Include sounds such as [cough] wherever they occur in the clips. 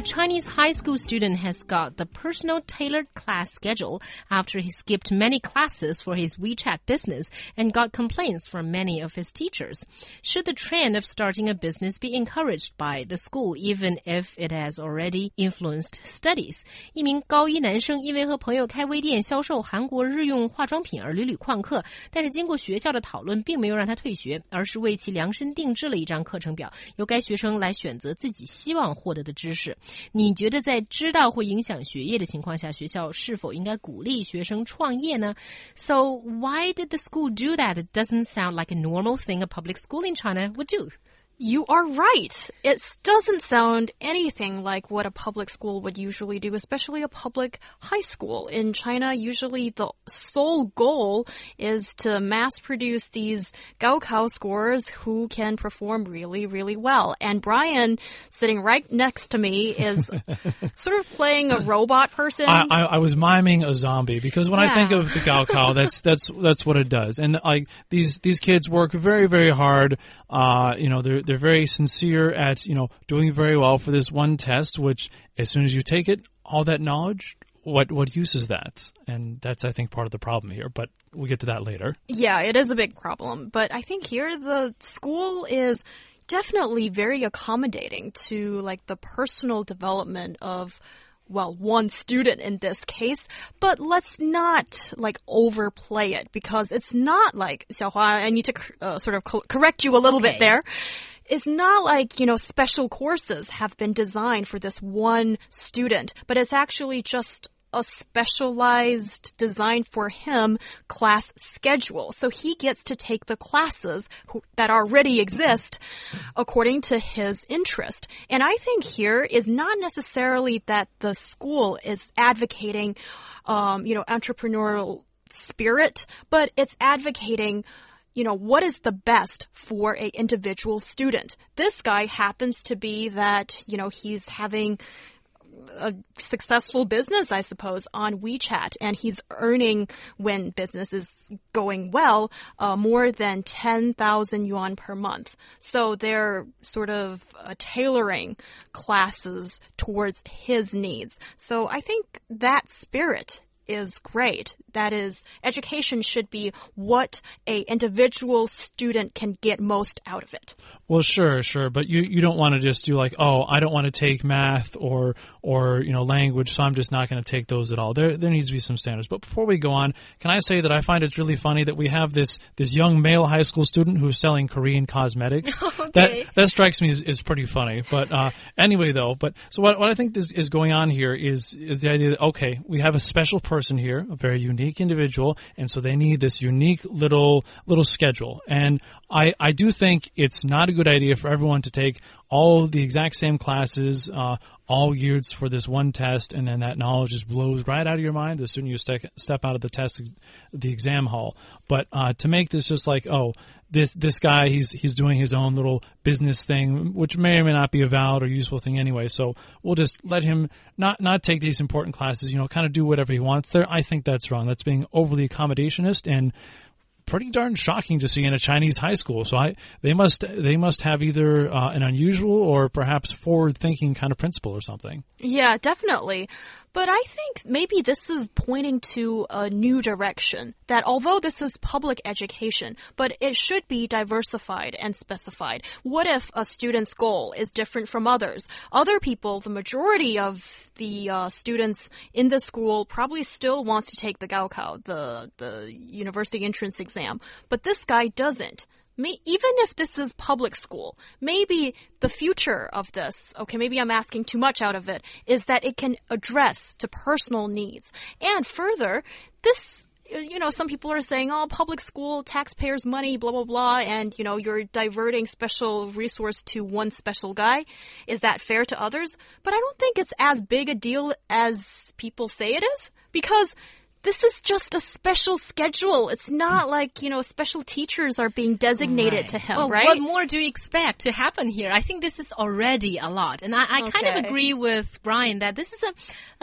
A Chinese high school student has got the personal tailored class schedule after he skipped many classes for his WeChat business and got complaints from many of his teachers. Should the trend of starting a business be encouraged by the school even if it has already influenced studies? 一名高一男生因为和朋友开微店销售韩国日用化妆品而屡屡旷课，但是经过学校的讨论，并没有让他退学，而是为其量身定制了一张课程表，由该学生来选择自己希望获得的知识。 你觉得在知道会影响学业的情况下，学校是否应该鼓励学生创业呢？So why did the school do that? It doesn't sound like a normal thing a public school in China would do. You are right. It doesn't sound anything like what a public school would usually do, especially a public high school. In China, usually the sole goal is to mass produce these Gaokao scores who can perform really, really well. And Brian, sitting right next to me, is [laughs] sort of playing a robot person. I, I, I was miming a zombie because when Yeah. I think of the Gaokao, that's that's that's what it does. And like these these kids work very very hard. Uh, you know, they're they're very sincere at you know doing very well for this one test. Which as soon as you take it, all that knowledge, what what use is that? And that's I think part of the problem here. But we'll get to that later. Yeah, it is a big problem. But I think here the school is definitely very accommodating to like the personal development of well, one student in this case, but let's not like overplay it because it's not like Xiaohua. I need to uh, sort of co- correct you a little Okay. bit there. It's not like, you know, special courses have been designed for this one student, but it's actually just a specialized design for him class schedule. So he gets to take the classes who, that already exist according to his interest. And I think here is not necessarily that the school is advocating, um, you know, entrepreneurial spirit, but it's advocating you know, what is the best for a individual student? This guy happens to be that, you know, he's having a successful business, I suppose, on WeChat, and he's earning when business is going well uh, more than ten thousand yuan per month. So they're sort of uh, tailoring classes towards his needs. So I think that spirit is great. That is, education should be what a individual student can get most out of it. Well, sure, sure, but you you don't want to just do like, oh, I don't want to take math or or you know language, so I'm just not going to take those at all. There there needs to be some standards. But before we go on, can I say that I find it's really funny that we have this this young male high school student who's selling Korean cosmetics. [laughs] That that strikes me as, is pretty funny. But uh, anyway, though, but so what what I think is, is going on here is is the idea that okay, we have a special person here, a very unique individual, and so they need this unique little little schedule. And I I do think it's not a good idea for everyone to take all the exact same classes, uh, all geared for this one test, and then that knowledge just blows right out of your mind the sooner you step step out of the test, the exam hall. But uh, to make this just like oh this this guy he's he's doing his own little business thing, which may or may not be a valid or useful thing anyway. So we'll just let him not not take these important classes. You know, kind of do whatever he wants there. I think that's wrong. That's being overly accommodationist and pretty darn shocking to see in a Chinese high school. So I they must they must have either uh, an unusual or perhaps forward thinking kind of principle or something. Yeah, definitely. But I think maybe this is pointing to a new direction. That although this is public education, but it should be diversified and specified. What if a student's goal is different from others? Other people, the majority of the uh, students in the school probably still wants to take the Gaokao, the the university entrance exam, but this guy doesn't. May, even if this is public school, maybe the future of this, okay, maybe I'm asking too much out of it, is that it can address to personal needs. And further, this you know, some people are saying, oh, public school, taxpayers' money, blah, blah, blah, and, you know, you're diverting special resource to one special guy. Is that fair to others? But I don't think it's as big a deal as people say it is, because this is just a special schedule. It's not like, you know, special teachers are being designated Right. to him, well, right? What more do you expect to happen here? I think this is already a lot. And I, I kind of agree with Brian that this is a,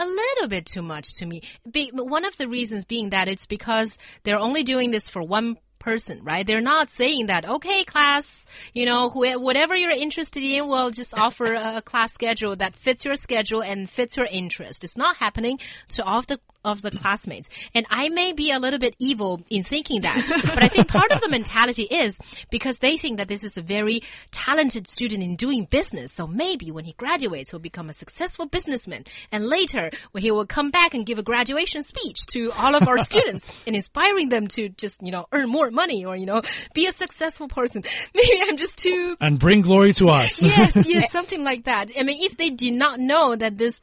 a little bit too much to me. Be, one of the reasons being that it's because they're only doing this for one person, right? They're not saying that, okay, class, you know, wh whatever you're interested in, we'll just offer a class schedule that fits your schedule and fits your interest. It's not happening to all the of the classmates. And I may be a little bit evil in thinking that, but I think part of the mentality is because they think that this is a very talented student in doing business. So maybe when he graduates, he'll become a successful businessman. And later, when he will come back and give a graduation speech to all of our students [laughs] and inspiring them to just, you know, earn more money or, you know, be a successful person. [laughs] Maybe I'm just too And bring glory to us. yes, yes, [laughs] something like that. I mean, if they did not know that this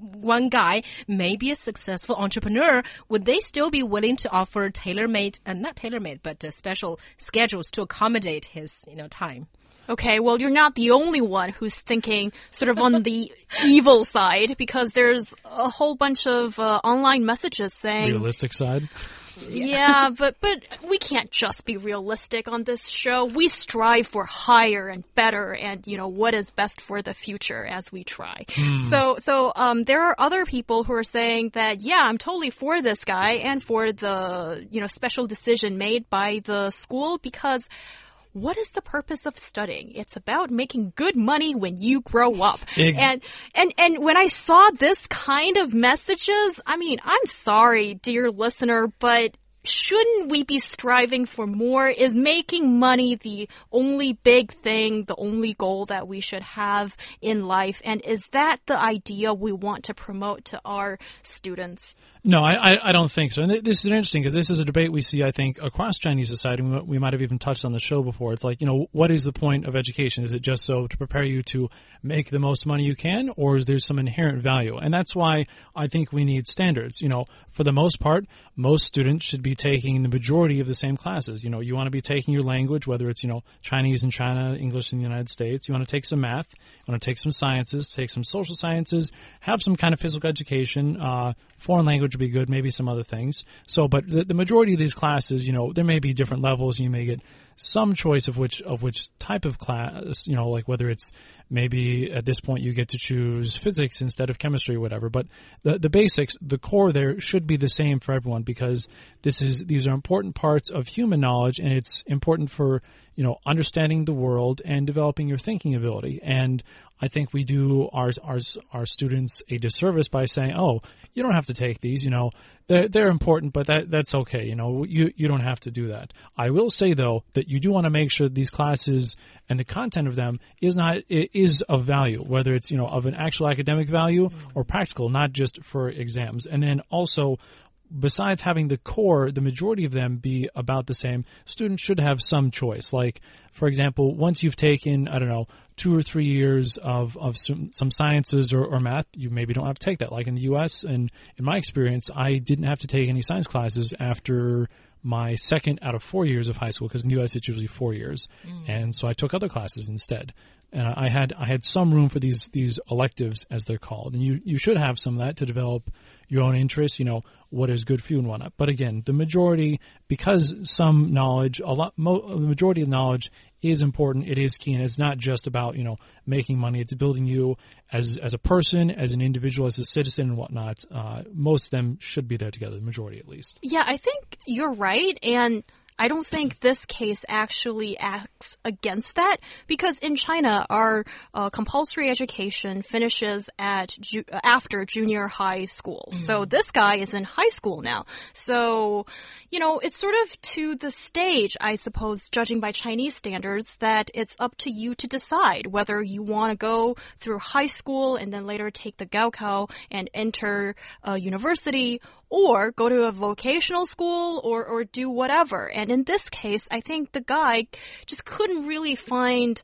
one guy may be a successful entrepreneur, would they still be willing to offer tailor-made, uh, not tailor-made, but uh, special schedules to accommodate his, you know, time? Okay, well, you're not the only one who's thinking sort of on the [laughs] evil side because there's a whole bunch of uh, online messages saying, Realistic side. Yeah, but but we can't just be realistic on this show. We strive for higher and better, and you know what is best for the future as we try. So so um, there are other people who are saying that yeah, I'm totally for this guy and for the you know special decision made by the school because what is the purpose of studying? It's about making good money when you grow up. And and and when I saw this kind of messages, I mean, I'm sorry, dear listener, but shouldn't we be striving for more? Is making money the only big thing, the only goal that we should have in life? And is that the idea we want to promote to our students? No, I, I, don't think so. And th- this is interesting because this is a debate we see, I think, across Chinese society. We might have even touched on the show before. It's like, you know, what is the point of education? Is it just so to prepare you to make the most money you can, or is there some inherent value? And that's why I think we need standards. You know, for the most part, most students should be taking the majority of the same classes. You know, you want to be taking your language, whether it's, you know, Chinese in China, English in the United States. You want to take some math. You want to take some sciences, take some social sciences, have some kind of physical education, uh, foreign language would be good, maybe some other things. So, but the, the majority of these classes, you know, there may be different levels. You may get some choice of which of which type of class, you know, like whether it's maybe at this point you get to choose physics instead of chemistry or whatever. But the the basics, the core there should be the same for everyone because this is these are important parts of human knowledge and it's important for you know understanding the world and developing your thinking ability. And I think we do our our our students a disservice by saying, "Oh, you don't have to take these. You know, they're they're important, but that that's okay. You know, you you don't have to do that." I will say though that you do want to make sure these classes and the content of them is not is of value, whether it's you know of an actual academic value mm. or practical, not just for exams. And then also besides having the core, the majority of them be about the same, students should have some choice. Like, for example, once you've taken, I don't know, two or three years of, of some, some sciences or, or math, you maybe don't have to take that. Like in the U.S., and in my experience, I didn't have to take any science classes after my second out of four years of high school, because in the U.S. it's usually four years. Mm. And so I took other classes instead and I had I had some room for these these electives as they're called, and you you should have some of that to develop your own interests. You know what is good for you and whatnot. But again, the majority, because some knowledge, a lot, mo- the majority of knowledge is important. It is key, and it's not just about you know making money. It's building you as as a person, as an individual, as a citizen, and whatnot. Uh, most of them should be there together. The majority, at least. Yeah, I think you're right. And I don't think this case actually acts against that because in China, our uh, compulsory education finishes at ju after junior high school. So this guy is in high school now. So, you know, it's sort of to the stage, I suppose, judging by Chinese standards, that it's up to you to decide whether you want to go through high school and then later take the Gaokao and enter a university or go to a vocational school or, or do whatever. And in this case, I think the guy just couldn't really find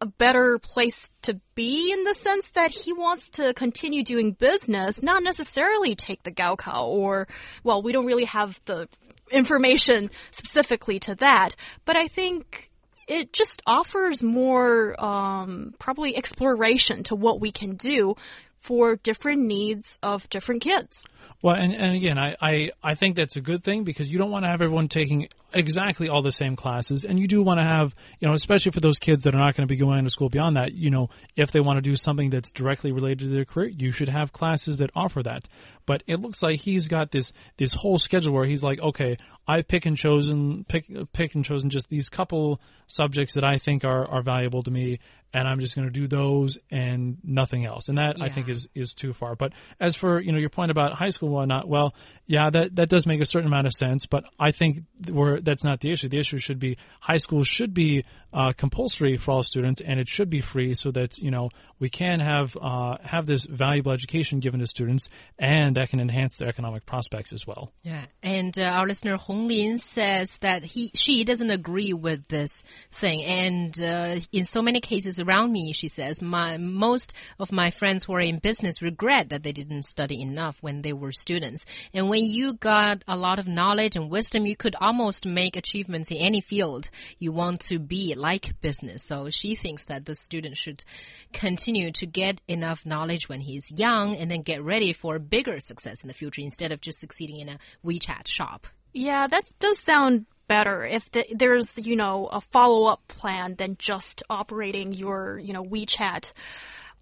a better place to be in the sense that he wants to continue doing business, not necessarily take the Gaokao or, well, we don't really have the information specifically to that, but I think it just offers more um, probably exploration to what we can do for different needs of different kids. Well, and, and again, I, I, I think that's a good thing because you don't want to have everyone taking exactly all the same classes. And you do want to have, you know, especially for those kids that are not going to be going to school beyond that, you know, if they want to do something that's directly related to their career, you should have classes that offer that. But it looks like he's got this, this whole schedule where he's like, okay, I pick and chosen, pick, pick and chosen just these couple subjects that I think are, are valuable to me and I'm just going to do those and nothing else. And that Yeah. I think is is too far. But as for you know your point about high school and whatnot, well, yeah, that that does make a certain amount of sense. But I think we're, that's not the issue. The issue should be high school should be uh, compulsory for all students, and it should be free so that you know we can have uh, have this valuable education given to students, and that can enhance their economic prospects as well. Yeah, and uh, our listener Hong Lin says that he she doesn't agree with this thing, and uh, in so many cases around me, she says my most of my friends who are in business regret that they didn't study enough when they were students. And when you got a lot of knowledge and wisdom, you could almost make achievements in any field you want to be, like business. So she thinks that the student should continue to get enough knowledge when he's young, and then get ready for bigger success in the future instead of just succeeding in a WeChat shop. Yeah, that does sound better if the, there's, you know, a follow-up plan than just operating your, you know, WeChat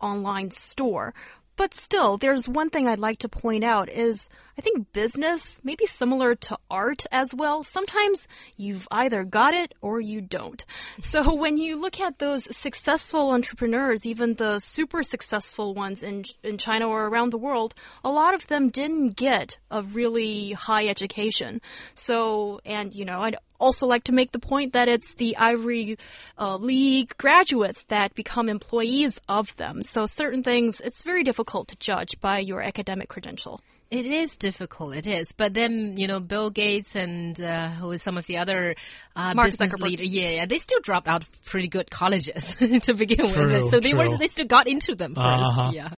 online store. But still, there's one thing I'd like to point out is I think business may be similar to art as well. Sometimes you've either got it or you don't. So [laughs] when you look at those successful entrepreneurs, even the super successful ones in, in China or around the world, a lot of them didn't get a really high education. So, and you know, I'd also like to make the point that it's the Ivory uh, League graduates that become employees of them. So certain things, it's very difficult to judge by your academic credential. It is difficult, it is. But then, you know, Bill Gates and uh, who is some of the other uh, Mark business Zuckerberg. leaders, yeah, yeah, they still dropped out pretty good colleges [laughs] to begin True, with. So they were they still got into them 1st Uh-huh. yeah.